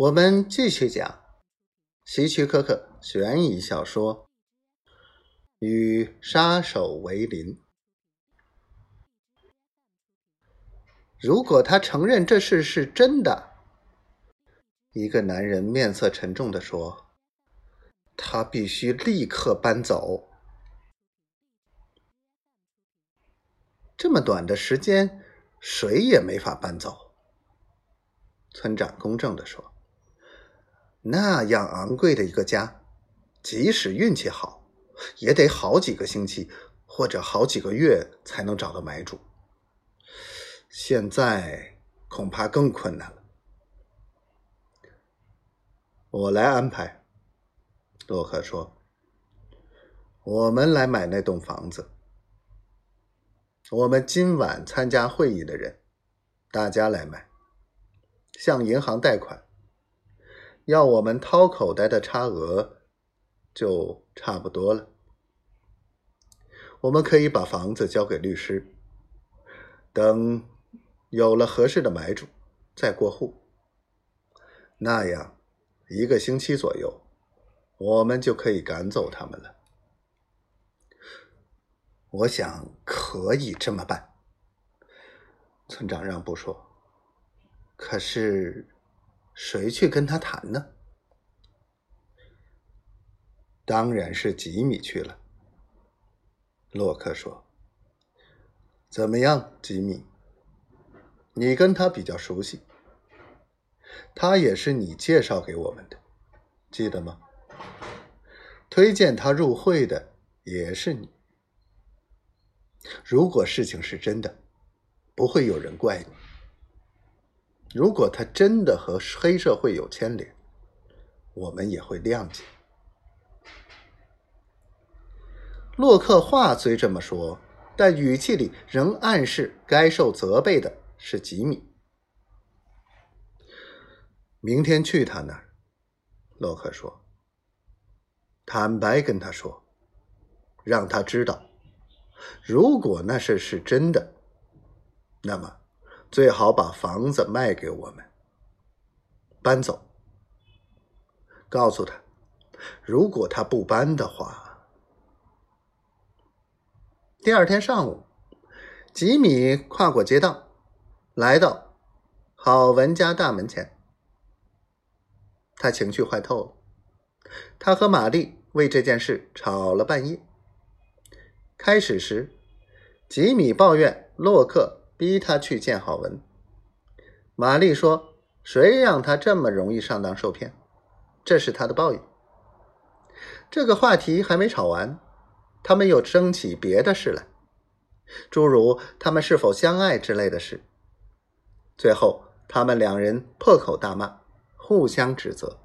我们继续讲希区柯克悬疑小说《与杀手为邻》。如果他承认这事是真的，一个男人面色沉重的说：“他必须立刻搬走。这么短的时间，谁也没法搬走。”村长公正的说。那样昂贵的一个家，即使运气好，也得好几个星期或者好几个月才能找到买主。现在恐怕更困难了。我来安排，洛克说：“我们来买那栋房子。我们今晚参加会议的人，大家来买，向银行贷款。”要我们掏口袋的差额就差不多了。我们可以把房子交给律师，等有了合适的买主再过户。那样一个星期左右，我们就可以赶走他们了。我想可以这么办。村长让步说：“可是。”谁去跟他谈呢？当然是吉米去了。洛克说：“怎么样，吉米？你跟他比较熟悉，他也是你介绍给我们的，记得吗？推荐他入会的也是你。如果事情是真的，不会有人怪你。”如果他真的和黑社会有牵连，我们也会谅解。洛克话虽这么说，但语气里仍暗示该受责备的是吉米。明天去他那儿，洛克说：“坦白跟他说，让他知道，如果那事是真的，那么。”最好把房子卖给我们，搬走。告诉他，如果他不搬的话，第二天上午，吉米跨过街道，来到郝文家大门前。他情绪坏透了，他和玛丽为这件事吵了半夜。开始时，吉米抱怨洛克。逼他去见郝文。玛丽说：“谁让他这么容易上当受骗？这是他的报应。”这个话题还没吵完，他们又争起别的事来，诸如他们是否相爱之类的事。最后，他们两人破口大骂，互相指责。